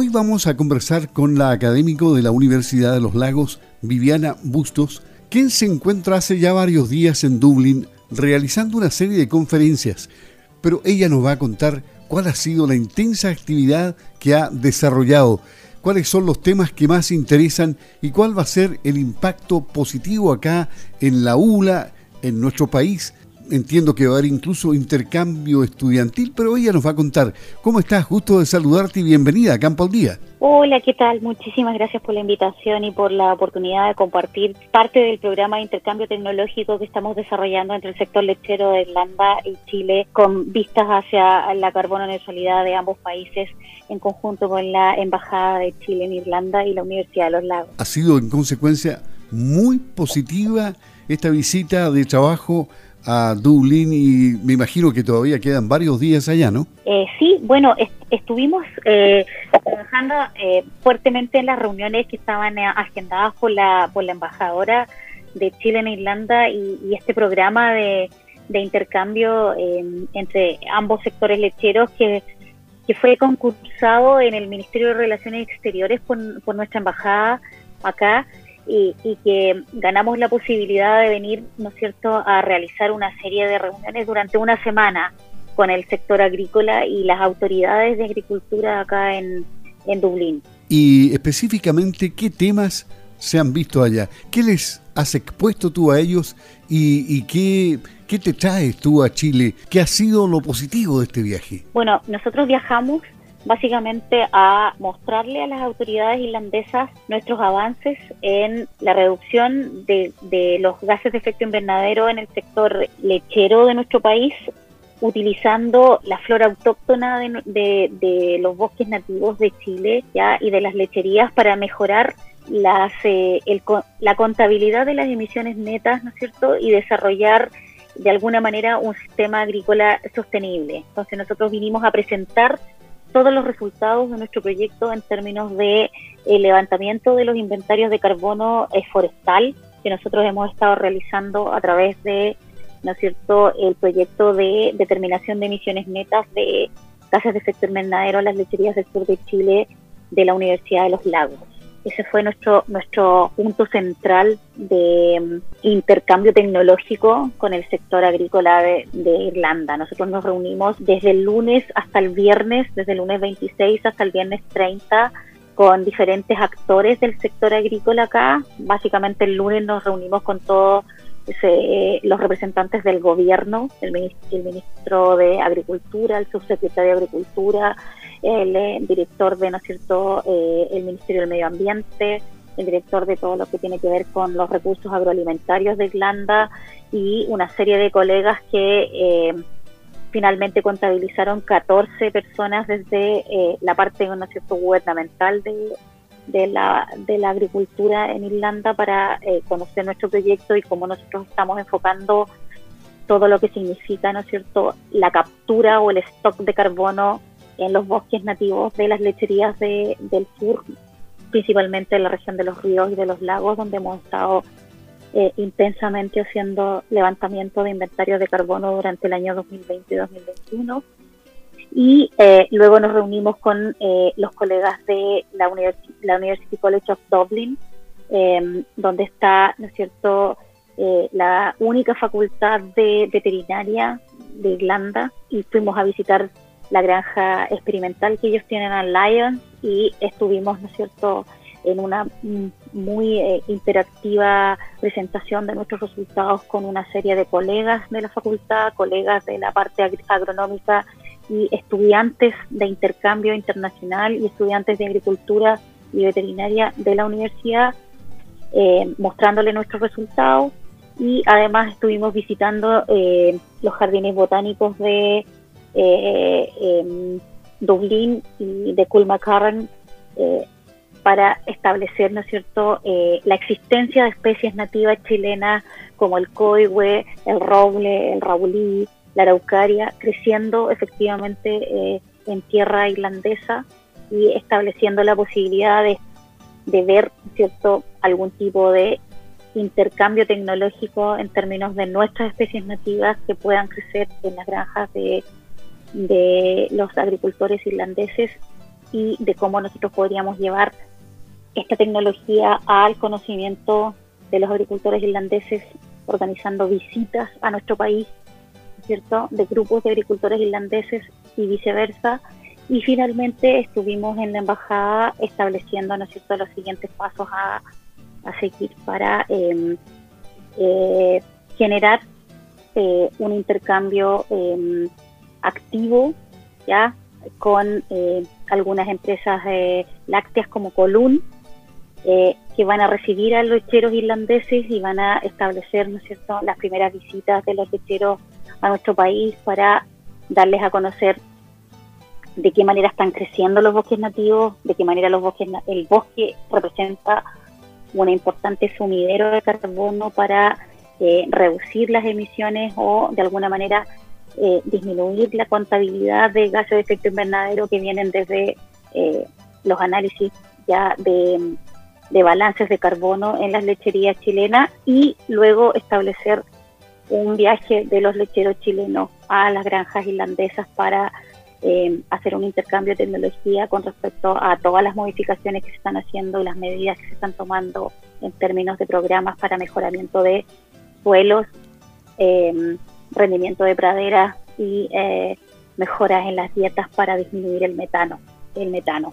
Hoy vamos a conversar con la académico de la Universidad de los Lagos, Viviana Bustos, quien se encuentra hace ya varios días en Dublín realizando una serie de conferencias, pero ella nos va a contar cuál ha sido la intensa actividad que ha desarrollado, cuáles son los temas que más interesan y cuál va a ser el impacto positivo acá en la ULA, en nuestro país, entiendo que va a haber incluso intercambio estudiantil, pero ella nos va a contar. ¿Cómo estás? Gusto de saludarte y bienvenida a Campo al Día. Hola, ¿qué tal? Muchísimas gracias por la invitación y por la oportunidad de compartir parte del programa de intercambio tecnológico que estamos desarrollando entre el sector lechero de Irlanda y Chile con vistas hacia la carbono neutralidad de ambos países en conjunto con la Embajada de Chile en Irlanda y la Universidad de los Lagos. Ha sido en consecuencia muy positiva esta visita de trabajo a Dublín y me imagino que todavía quedan varios días allá, ¿no? Eh, sí, bueno, estuvimos eh, trabajando eh, fuertemente en las reuniones que estaban agendadas por la, por la embajadora de Chile en Irlanda y, este programa de, intercambio entre ambos sectores lecheros que, que fue concursado en el Ministerio de Relaciones Exteriores por, por nuestra embajada acá y, que ganamos la posibilidad de venir, ¿no es cierto?, a realizar una serie de reuniones durante una semana con el sector agrícola y las autoridades de agricultura acá en, en Dublín. Y específicamente, ¿qué temas se han visto allá? ¿Qué les has expuesto tú a ellos y, y qué, qué te traes tú a Chile? ¿Qué ha sido lo positivo de este viaje? Bueno, nosotros viajamos básicamente a mostrarle a las autoridades irlandesas nuestros avances en la reducción de, los gases de efecto invernadero en el sector lechero de nuestro país, utilizando la flora autóctona de, los bosques nativos de Chile ¿ya? y de las lecherías para mejorar las, eh, la contabilidad de las emisiones netas, ¿no es cierto? Y desarrollar de alguna manera un sistema agrícola sostenible. Entonces nosotros vinimos a presentar todos los resultados de nuestro proyecto en términos de eh, levantamiento de los inventarios de carbono eh, forestal que nosotros hemos estado realizando a través de, ¿no es cierto?, el proyecto de determinación de emisiones netas de gases de efecto invernadero en las lecherías del sur de Chile de la Universidad de los Lagos. Ese fue nuestro, nuestro punto central de mm, intercambio tecnológico con el sector agrícola de, Irlanda. Nosotros nos reunimos desde el lunes hasta el viernes, desde el lunes 26 hasta el viernes 30 con diferentes actores del sector agrícola acá. Básicamente el lunes nos reunimos con todos los representantes del gobierno, el ministro de Agricultura, el subsecretario de Agricultura, el eh, director de, ¿no cierto?, eh, el Ministerio del Medio Ambiente, el director de todo lo que tiene que ver con los recursos agroalimentarios de Irlanda y una serie de colegas que eh, finalmente contabilizaron 14 personas desde la parte ¿no cierto? gubernamental de, de, la, de la agricultura en Irlanda para conocer nuestro proyecto y cómo nosotros estamos enfocando todo lo que significa, ¿no es cierto?, la captura o el stock de carbono en los bosques nativos de las lecherías de, del sur, principalmente en la región de los ríos y de los lagos, donde hemos estado eh, intensamente haciendo levantamiento de inventarios de carbono durante el año 2020 y 2021. Y eh, luego nos reunimos con eh, los colegas de la, la University College of Dublin, em, donde está, ¿no es cierto?, la única facultad de veterinaria de Irlanda y fuimos a visitar la granja experimental que ellos tienen en Lions y estuvimos, ¿no es cierto?, en una muy eh, interactiva presentación de nuestros resultados con una serie de colegas de la facultad, colegas de la parte agronómica y estudiantes de intercambio internacional y estudiantes de agricultura y veterinaria de la universidad, eh, mostrándole nuestros resultados y además estuvimos visitando eh, los jardines botánicos de Dublín y de Culmacarran eh, para establecer, ¿no es cierto?, eh, la existencia de especies nativas chilenas como el coihue, el roble, el raulí, la araucaria, creciendo efectivamente en tierra irlandesa y estableciendo la posibilidad de, de ver, ¿cierto?, algún tipo de intercambio tecnológico en términos de nuestras especies nativas que puedan crecer en las granjas de de los agricultores irlandeses y de cómo nosotros podríamos llevar esta tecnología al conocimiento de los agricultores irlandeses, organizando visitas a nuestro país, ¿cierto?, de grupos de agricultores irlandeses y viceversa. Y finalmente estuvimos en la embajada estableciendo, ¿no es cierto?, los siguientes pasos a, seguir para em, eh, generar eh, un intercambio em, activo, ¿ya?, con eh, algunas empresas lácteas como Colún, eh, que van a recibir a los lecheros irlandeses y van a establecer, ¿no es cierto?, las primeras visitas de los lecheros a nuestro país para darles a conocer de qué manera están creciendo los bosques nativos, de qué manera los bosques, el bosque representa un importante sumidero de carbono para eh, reducir las emisiones o de alguna manera eh, disminuir la contabilidad de gases de efecto invernadero que vienen desde los análisis ya de de balances de carbono en las lecherías chilenas y luego establecer un viaje de los lecheros chilenos a las granjas irlandesas para eh, hacer un intercambio de tecnología con respecto a todas las modificaciones que se están haciendo y las medidas que se están tomando en términos de programas para mejoramiento de suelos, eh, rendimiento de praderas y eh, mejoras en las dietas para disminuir el metano. El metano.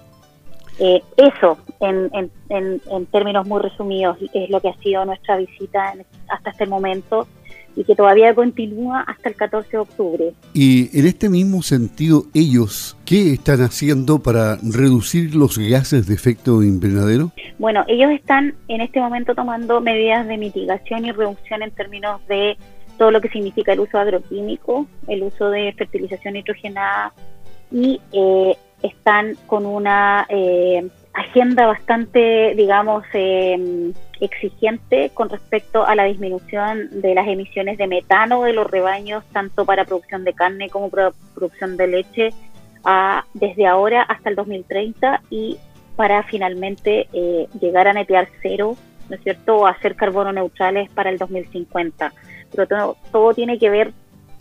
Eh, eso, en, en, en, términos muy resumidos, es lo que ha sido nuestra visita hasta este momento y que todavía continúa hasta el 14 de octubre. Y en este mismo sentido, ellos, ¿qué están haciendo para reducir los gases de efecto invernadero? Bueno, ellos están en este momento tomando medidas de mitigación y reducción en términos de todo lo que significa el uso agroquímico, el uso de fertilización nitrogenada y eh, están con una eh, agenda bastante, digamos, eh, exigente con respecto a la disminución de las emisiones de metano de los rebaños, tanto para producción de carne como para producción de leche, desde ahora hasta el 2030 y para finalmente eh, llegar a netear cero, ¿no es cierto?, hacer carbono neutrales para el 2050. Pero todo, todo tiene que ver,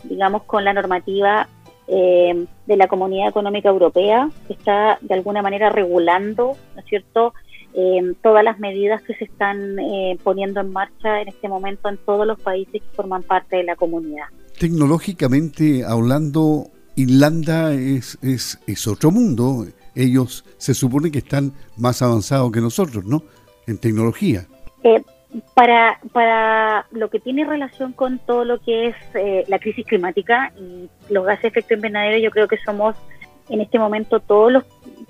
digamos, con la normativa eh, de la Comunidad Económica Europea, que está de alguna manera regulando, ¿no es cierto?, eh, todas las medidas que se están eh, poniendo en marcha en este momento en todos los países que forman parte de la comunidad. Tecnológicamente hablando, Irlanda es, es, es otro mundo. Ellos se supone que están más avanzados que nosotros, ¿no? En tecnología. Eh, para, para lo que tiene relación con todo lo que es eh, la crisis climática y los gases de efecto invernadero, yo creo que somos en este momento todos los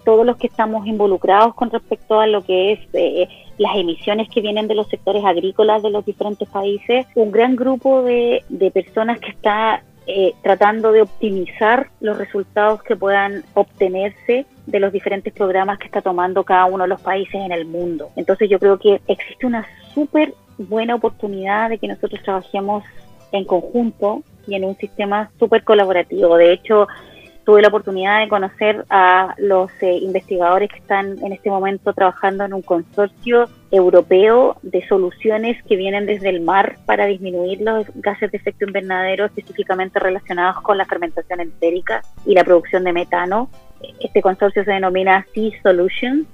todos los que estamos involucrados con respecto a lo que es eh, las emisiones que vienen de los sectores agrícolas de los diferentes países, un gran grupo de, de personas que está eh, tratando de optimizar los resultados que puedan obtenerse de los diferentes programas que está tomando cada uno de los países en el mundo. Entonces yo creo que existe una súper buena oportunidad de que nosotros trabajemos en conjunto y en un sistema súper colaborativo. De hecho, tuve la oportunidad de conocer a los eh, investigadores que están en este momento trabajando en un consorcio europeo de soluciones que vienen desde el mar para disminuir los gases de efecto invernadero específicamente relacionados con la fermentación entérica y la producción de metano. Este consorcio se denomina Sea Solutions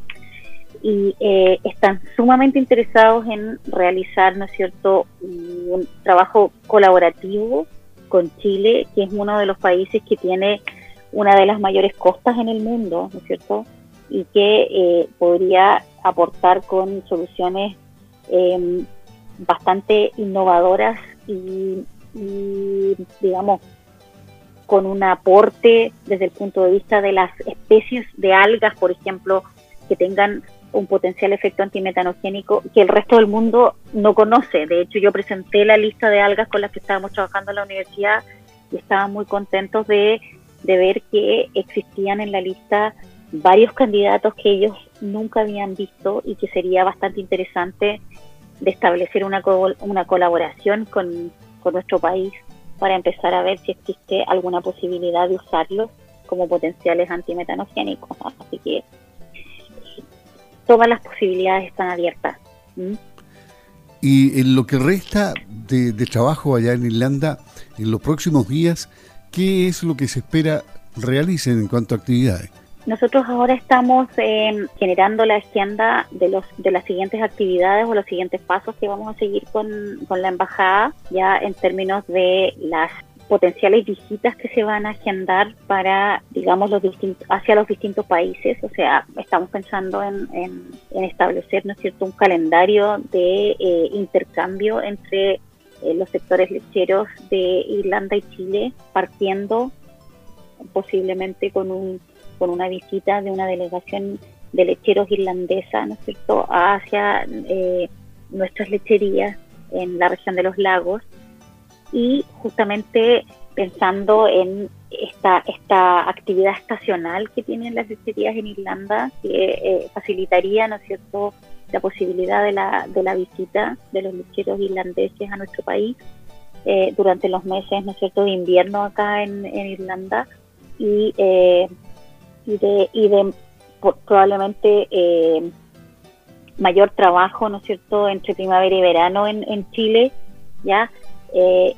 y eh, están sumamente interesados en realizar, ¿no es cierto?, un trabajo colaborativo con Chile, que es uno de los países que tiene una de las mayores costas en el mundo, ¿no es cierto? Y que eh, podría aportar con soluciones em, bastante innovadoras y, digamos, con un aporte desde el punto de vista de las especies de algas, por ejemplo, que tengan un potencial efecto antimetanogénico que el resto del mundo no conoce. De hecho, yo presenté la lista de algas con las que estábamos trabajando en la universidad y estaban muy contentos de de ver que existían en la lista varios candidatos que ellos nunca habían visto y que sería bastante interesante de establecer una, una colaboración con, nuestro país para empezar a ver si existe alguna posibilidad de usarlos como potenciales antimetanogénicos. Así que todas las posibilidades están abiertas. Y en lo que resta de, trabajo allá en Irlanda, en los próximos días, ¿qué es lo que se espera realicen en cuanto a actividades? Nosotros ahora estamos em, generando la agenda de, los, de las siguientes actividades o los siguientes pasos que vamos a seguir con, con la embajada, ya en términos de las potenciales visitas que se van a agendar para, digamos, los distintos, hacia los distintos países. O sea, estamos pensando en, en, establecer, ¿no es cierto?, un calendario de eh, intercambio entre eh, los sectores lecheros de Irlanda y Chile, partiendo posiblemente con un con una visita de una delegación de lecheros irlandesa, ¿no es cierto?, hacia eh, nuestras lecherías en la región de los lagos y justamente pensando en esta, esta actividad estacional que tienen las lecherías en Irlanda, que eh, facilitaría, ¿no es cierto?, la posibilidad de la, de la visita de los lecheros irlandeses a nuestro país eh, durante los meses, ¿no es cierto?, de invierno acá en, en Irlanda y y de, y de probablemente eh, mayor trabajo, ¿no es cierto?, entre primavera y verano en, en Chile, ¿ya? Eh,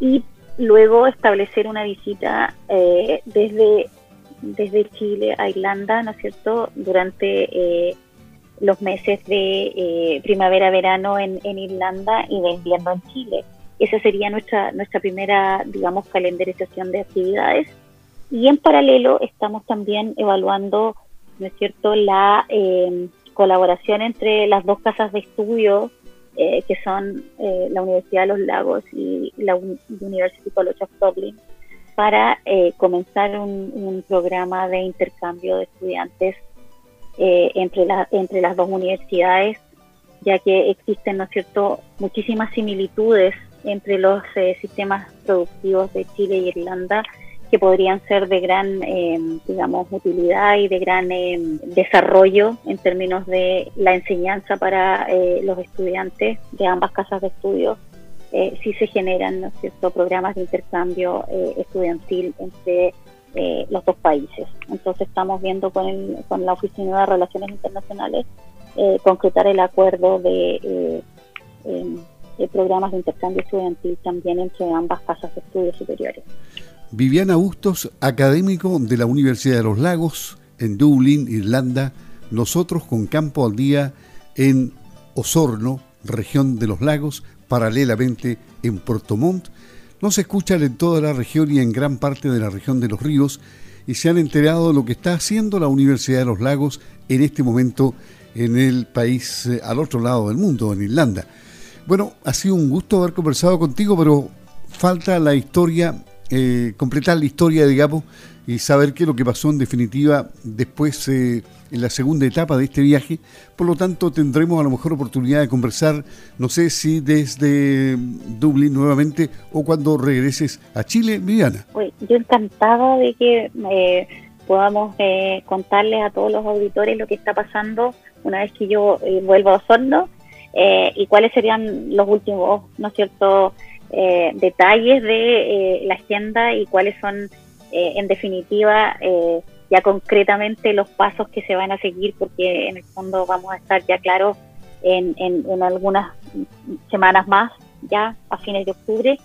y luego establecer una visita eh, desde, desde Chile a Irlanda, ¿no es cierto?, durante los meses de primavera-verano en, en Irlanda y de invierno en Chile. Esa sería nuestra, nuestra primera, digamos, calendarización de actividades y en paralelo estamos también evaluando, ¿no es cierto?, la eh, colaboración entre las dos casas de estudio, eh, que son eh, la Universidad de los Lagos y la University College of Dublin, para comenzar un, programa de intercambio de estudiantes entre, la, entre las dos universidades, ya que existen, ¿no es cierto?, muchísimas similitudes entre los sistemas productivos de Chile y Irlanda que podrían ser de gran, eh, digamos, utilidad y de gran eh, desarrollo en términos de la enseñanza para eh, los estudiantes de ambas casas de estudio, si se generan ¿no programas de intercambio estudiantil entre los dos países. Entonces estamos viendo con, el, con la Oficina de Relaciones Internacionales concretar el acuerdo de, de programas de intercambio estudiantil también entre ambas casas de estudios superiores. Viviana Bustos, académico de la Universidad de los Lagos, en Dublín, Irlanda, nosotros con campo al día en Osorno, región de los lagos, paralelamente en Puerto Montt. Nos escuchan en toda la región y en gran parte de la región de los ríos y se han enterado de lo que está haciendo la Universidad de los Lagos en este momento en el país eh, al otro lado del mundo, en Irlanda. Bueno, ha sido un gusto haber conversado contigo, pero falta la historia eh, completar la historia, digamos, y saber qué es lo que pasó en definitiva después eh, en la segunda etapa de este viaje. Por lo tanto, tendremos a lo mejor oportunidad de conversar, no sé si desde Dublín nuevamente o cuando regreses a Chile, Viviana. yo encantada de que eh, podamos contarles a todos los auditores lo que está pasando una vez que yo vuelvo a Osorno y cuáles serían los últimos, ¿no es cierto?, eh, detalles de eh, la agenda y cuáles son, eh, en definitiva, ya concretamente los pasos que se van a seguir, porque en el fondo vamos a estar ya claros en, en, algunas semanas más, ya a fines de octubre,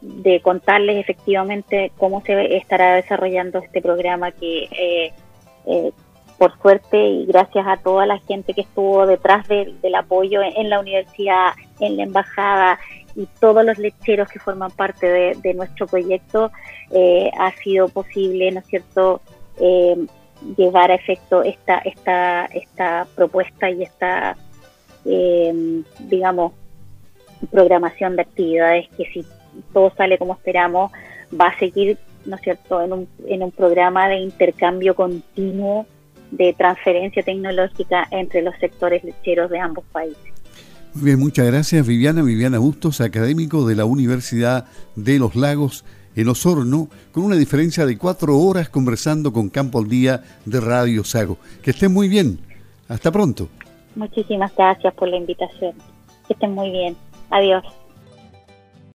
de contarles efectivamente cómo se estará desarrollando este programa que por suerte y gracias a toda la gente que estuvo detrás del apoyo en, la universidad, en la embajada, y todos los lecheros que forman parte de, nuestro proyecto, eh, ha sido posible, ¿no es cierto?, eh, llevar a efecto esta, esta, esta propuesta y esta, eh, digamos, programación de actividades que si todo sale como esperamos, va a seguir, ¿no es cierto?, en un, en un programa de intercambio continuo de transferencia tecnológica entre los sectores lecheros de ambos países. Bien, muchas gracias Viviana. Viviana Bustos, académico de la Universidad de los Lagos en Osorno, con una diferencia de cuatro horas conversando con Campo al Día de Radio Sago. Que estén muy bien. Hasta pronto. Muchísimas gracias por la invitación. Que estén muy bien. Adiós.